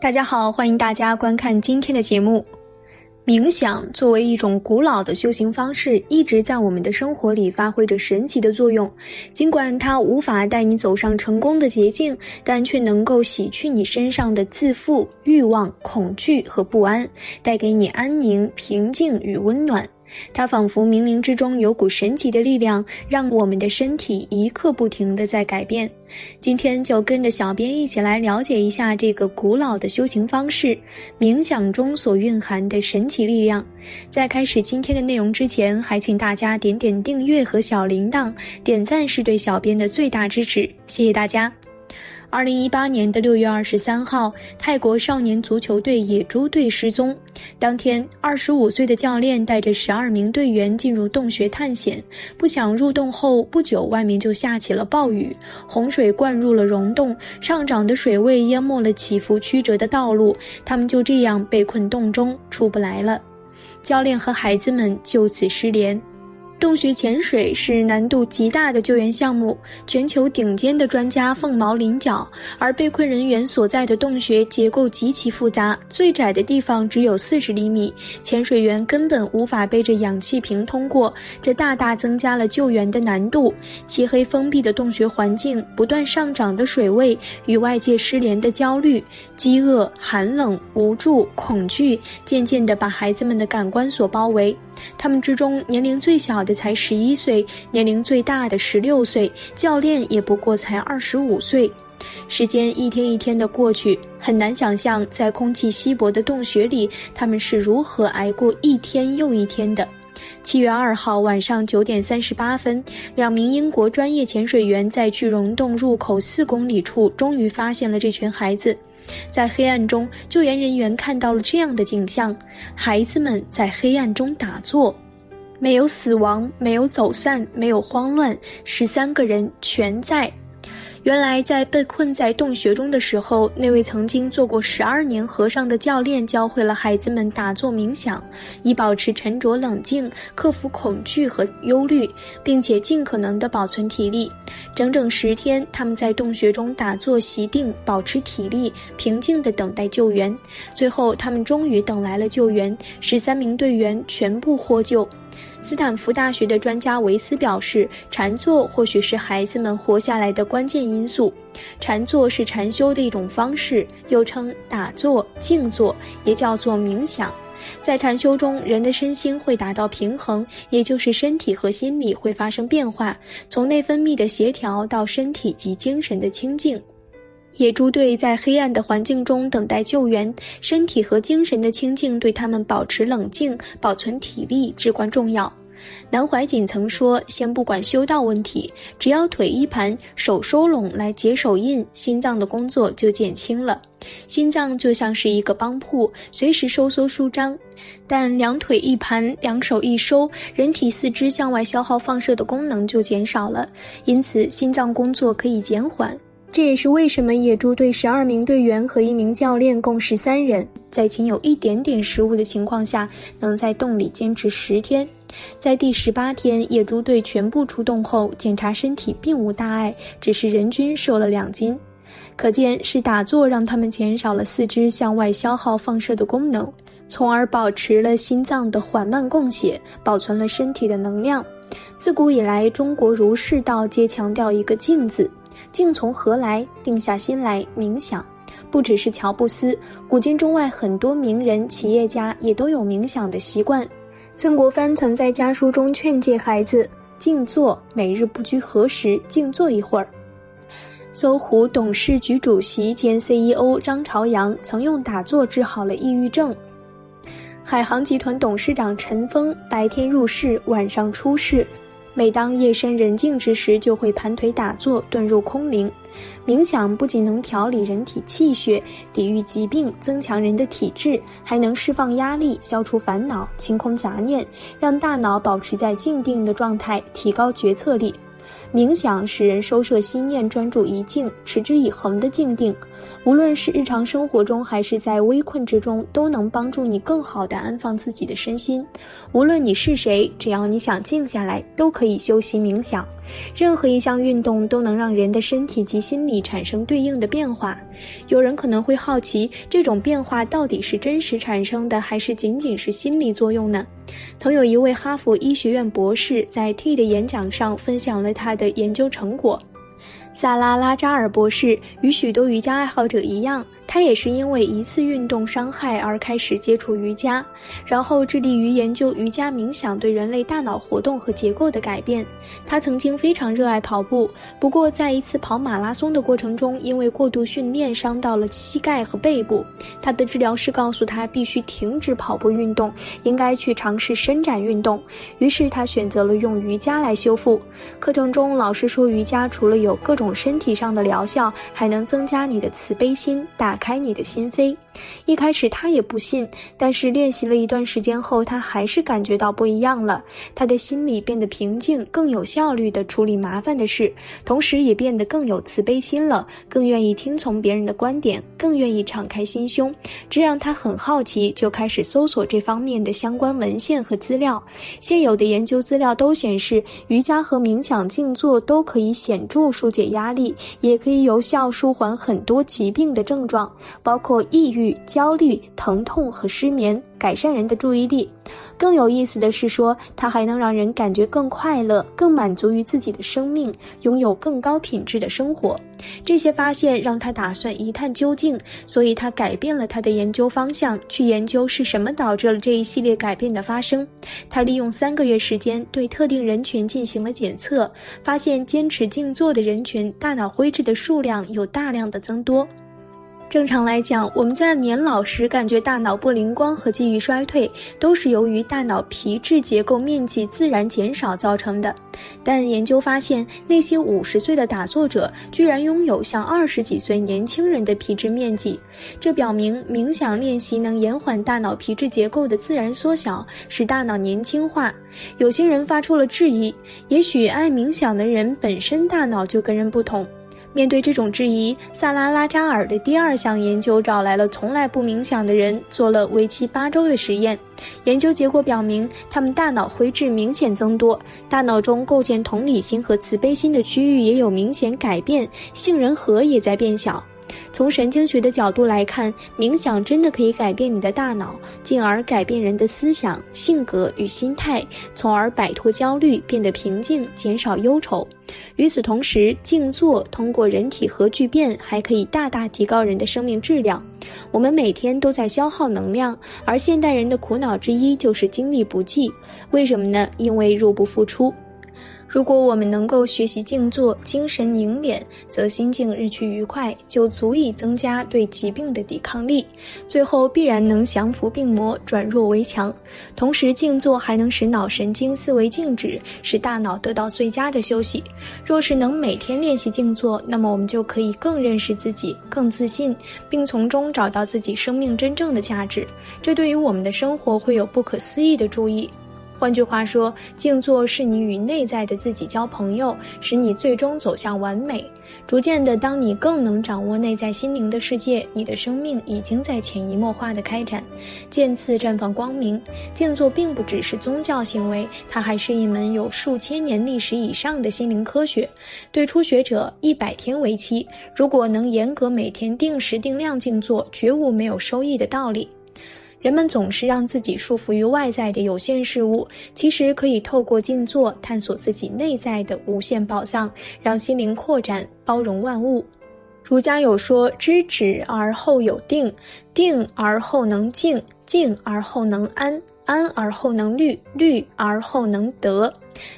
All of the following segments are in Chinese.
大家好，欢迎大家观看今天的节目。冥想作为一种古老的修行方式，一直在我们的生活里发挥着神奇的作用。尽管它无法带你走上成功的捷径，但却能够洗去你身上的自负、欲望、恐惧和不安，带给你安宁、平静与温暖。它仿佛冥冥之中有股神奇的力量，让我们的身体一刻不停的在改变。今天就跟着小编一起来了解一下这个古老的修行方式——冥想中所蕴含的神奇力量。在开始今天的内容之前，还请大家点点订阅和小铃铛，点赞是对小编的最大支持，谢谢大家。二零一八年的六月二十三号，泰国少年足球队野猪队失踪。当天，二十五岁的教练带着十二名队员进入洞穴探险，不想入洞后不久，外面就下起了暴雨，洪水灌入了溶洞，上涨的水位淹没了起伏曲折的道路，他们就这样被困洞中出不来了。教练和孩子们就此失联。洞穴潜水是难度极大的救援项目，全球顶尖的专家凤毛麟角，而被困人员所在的洞穴结构极其复杂，最窄的地方只有四十厘米，潜水员根本无法背着氧气瓶通过，这大大增加了救援的难度。漆黑封闭的洞穴环境，不断上涨的水位，与外界失联的焦虑、饥饿、寒冷、无助、恐惧，渐渐地把孩子们的感官所包围。他们之中年龄最小的才十一岁，年龄最大的十六岁，教练也不过才二十五岁。时间一天一天的过去，很难想象在空气稀薄的洞穴里，他们是如何挨过一天又一天的。七月二号晚上九点三十八分，两名英国专业潜水员在巨溶洞入口四公里处，终于发现了这群孩子。在黑暗中，救援人员看到了这样的景象：孩子们在黑暗中打坐，没有死亡，没有走散，没有慌乱，十三个人全在。原来，在被困在洞穴中的时候，那位曾经做过十二年和尚的教练教会了孩子们打坐冥想，以保持沉着冷静，克服恐惧和忧虑，并且尽可能的保存体力。整整十天，他们在洞穴中打坐习定，保持体力，平静地等待救援。最后，他们终于等来了救援，十三名队员全部获救。斯坦福大学的专家维斯表示，禅坐或许是孩子们活下来的关键因素。禅坐是禅修的一种方式，又称打坐、静坐，也叫做冥想。在禅修中，人的身心会达到平衡，也就是身体和心理会发生变化，从内分泌的协调到身体及精神的清净。野猪队在黑暗的环境中等待救援，身体和精神的清静对他们保持冷静、保存体力至关重要。南怀瑾曾说：“先不管修道问题，只要腿一盘，手收拢来解手印，心脏的工作就减轻了。心脏就像是一个帮铺，随时收缩舒张。但两腿一盘，两手一收，人体四肢向外消耗放射的功能就减少了，因此心脏工作可以减缓。”这也是为什么野猪队十二名队员和一名教练共十三人，在仅有一点点食物的情况下，能在洞里坚持十天。在第十八天，野猪队全部出洞后，检查身体并无大碍，只是人均瘦了两斤。可见是打坐让他们减少了四肢向外消耗放射的功能，从而保持了心脏的缓慢供血，保存了身体的能量。自古以来，中国儒释道皆强调一个“静”字。静从何来？定下心来冥想，不只是乔布斯，古今中外很多名人、企业家也都有冥想的习惯。曾国藩曾在家书中劝诫孩子静坐，每日不拘何时静坐一会儿。搜狐董事局主席兼 CEO 张朝阳曾用打坐治好了抑郁症。海航集团董事长陈峰白天入世，晚上出世。每当夜深人静之时，就会盘腿打坐，遁入空灵。冥想不仅能调理人体气血，抵御疾病，增强人的体质，还能释放压力，消除烦恼，清空杂念，让大脑保持在静定的状态，提高决策力。冥想使人收摄心念，专注一静，持之以恒的静定。无论是日常生活中，还是在危困之中，都能帮助你更好地安放自己的身心。无论你是谁，只要你想静下来，都可以修习冥想。任何一项运动都能让人的身体及心理产生对应的变化。有人可能会好奇，这种变化到底是真实产生的，还是仅仅是心理作用呢？曾有一位哈佛医学院博士在 T 的演讲上分享了他的研究成果。萨拉拉扎尔博士与许多瑜伽爱好者一样。他也是因为一次运动伤害而开始接触瑜伽，然后致力于研究瑜伽冥想对人类大脑活动和结构的改变。他曾经非常热爱跑步，不过在一次跑马拉松的过程中，因为过度训练伤到了膝盖和背部。他的治疗师告诉他必须停止跑步运动，应该去尝试伸展运动。于是他选择了用瑜伽来修复。课程中，老师说瑜伽除了有各种身体上的疗效，还能增加你的慈悲心，打。开你的心扉。一开始他也不信，但是练习了一段时间后，他还是感觉到不一样了。他的心里变得平静，更有效率地处理麻烦的事，同时也变得更有慈悲心了，更愿意听从别人的观点，更愿意敞开心胸。这让他很好奇，就开始搜索这方面的相关文献和资料。现有的研究资料都显示，瑜伽和冥想、静坐都可以显著疏解压力，也可以有效舒缓很多疾病的症状，包括抑郁焦虑、疼痛和失眠，改善人的注意力。更有意思的是，说它还能让人感觉更快乐、更满足于自己的生命，拥有更高品质的生活。这些发现让他打算一探究竟，所以他改变了他的研究方向，去研究是什么导致了这一系列改变的发生。他利用三个月时间对特定人群进行了检测，发现坚持静坐的人群，大脑灰质的数量有大量的增多。正常来讲，我们在年老时感觉大脑不灵光和记忆衰退，都是由于大脑皮质结构面积自然减少造成的。但研究发现，那些五十岁的打坐者居然拥有像二十几岁年轻人的皮质面积，这表明冥想练习能延缓大脑皮质结构的自然缩小，使大脑年轻化。有些人发出了质疑：也许爱冥想的人本身大脑就跟人不同。面对这种质疑，萨拉拉扎尔的第二项研究找来了从来不冥想的人，做了为期八周的实验。研究结果表明，他们大脑灰质明显增多，大脑中构建同理心和慈悲心的区域也有明显改变，杏仁核也在变小。从神经学的角度来看，冥想真的可以改变你的大脑，进而改变人的思想、性格与心态，从而摆脱焦虑，变得平静，减少忧愁。与此同时，静坐通过人体核聚变，还可以大大提高人的生命质量。我们每天都在消耗能量，而现代人的苦恼之一就是精力不济。为什么呢？因为入不敷出。如果我们能够学习静坐，精神凝练，则心境日趋愉快，就足以增加对疾病的抵抗力，最后必然能降服病魔，转弱为强。同时，静坐还能使脑神经思维静止，使大脑得到最佳的休息。若是能每天练习静坐，那么我们就可以更认识自己，更自信，并从中找到自己生命真正的价值。这对于我们的生活会有不可思议的注意。换句话说，静坐是你与内在的自己交朋友，使你最终走向完美。逐渐的，当你更能掌握内在心灵的世界，你的生命已经在潜移默化的开展，渐次绽放光明。静坐并不只是宗教行为，它还是一门有数千年历史以上的心灵科学。对初学者，一百天为期。如果能严格每天定时定量静坐，绝无没有收益的道理。人们总是让自己束缚于外在的有限事物，其实可以透过静坐探索自己内在的无限宝藏，让心灵扩展，包容万物。儒家有说：“知止而后有定，定而后能静，静而后能安，安而后能虑，虑而后能得。”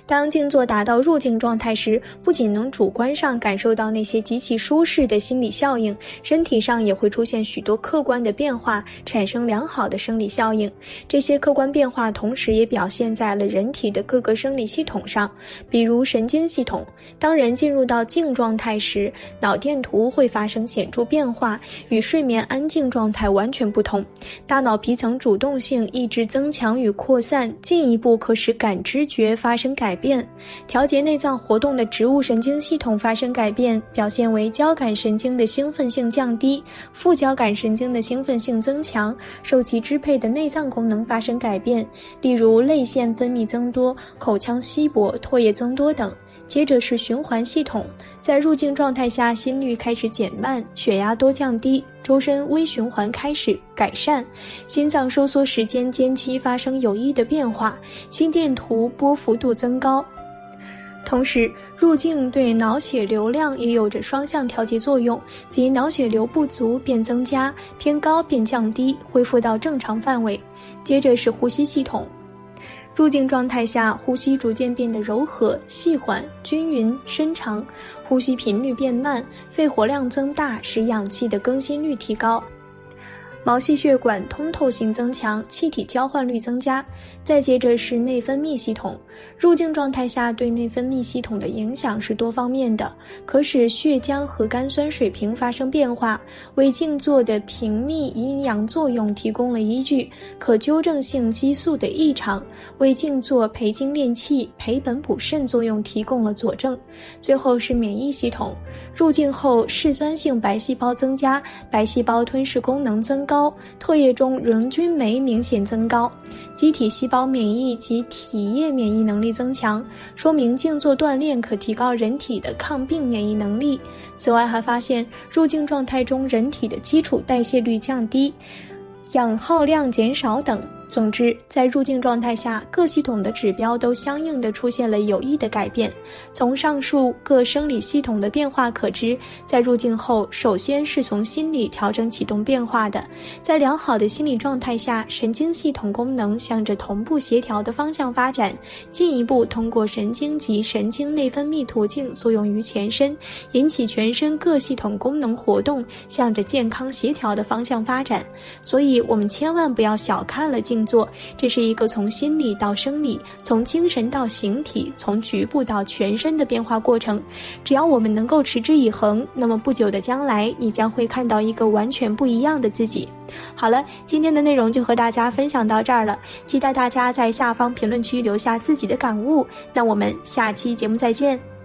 当静坐达到入静状态时，不仅能主观上感受到那些极其舒适的心理效应，身体上也会出现许多客观的变化，产生良好的生理效应。这些客观变化同时也表现在了人体的各个生理系统上，比如神经系统。当人进入到静状态时，脑电图会发生显著变化，与睡眠安静状态完全不同。大脑皮层主动性抑制增强与扩散，进一步可使感知觉发生。改变，调节内脏活动的植物神经系统发生改变，表现为交感神经的兴奋性降低，副交感神经的兴奋性增强，受其支配的内脏功能发生改变，例如泪腺分泌增多、口腔稀薄、唾液增多等。接着是循环系统，在入静状态下，心率开始减慢，血压多降低，周身微循环开始改善，心脏收缩时间间期发生有益的变化，心电图波幅度增高。同时，入境对脑血流量也有着双向调节作用，即脑血流不足便增加，偏高便降低，恢复到正常范围。接着是呼吸系统，入境状态下，呼吸逐渐变得柔和、细缓、均匀、深长，呼吸频率变慢，肺活量增大，使氧气的更新率提高。毛细血管通透性增强，气体交换率增加。再接着是内分泌系统，入境状态下对内分泌系统的影响是多方面的，可使血浆核苷酸水平发生变化，为静坐的平泌阴阳作用提供了依据；可纠正性激素的异常，为静坐培精炼气、培本补肾作用提供了佐证。最后是免疫系统，入境后嗜酸性白细胞增加，白细胞吞噬功能增。高，唾液中溶菌酶明显增高，机体细胞免疫及体液免疫能力增强，说明静坐锻炼可提高人体的抗病免疫能力。此外，还发现入境状态中人体的基础代谢率降低，氧耗量减少等。总之，在入境状态下，各系统的指标都相应的出现了有益的改变。从上述各生理系统的变化可知，在入境后，首先是从心理调整启动变化的。在良好的心理状态下，神经系统功能向着同步协调的方向发展，进一步通过神经及神经内分泌途径作用于全身，引起全身各系统功能活动向着健康协调的方向发展。所以，我们千万不要小看了静。做，这是一个从心理到生理，从精神到形体，从局部到全身的变化过程。只要我们能够持之以恒，那么不久的将来，你将会看到一个完全不一样的自己。好了，今天的内容就和大家分享到这儿了，期待大家在下方评论区留下自己的感悟。那我们下期节目再见。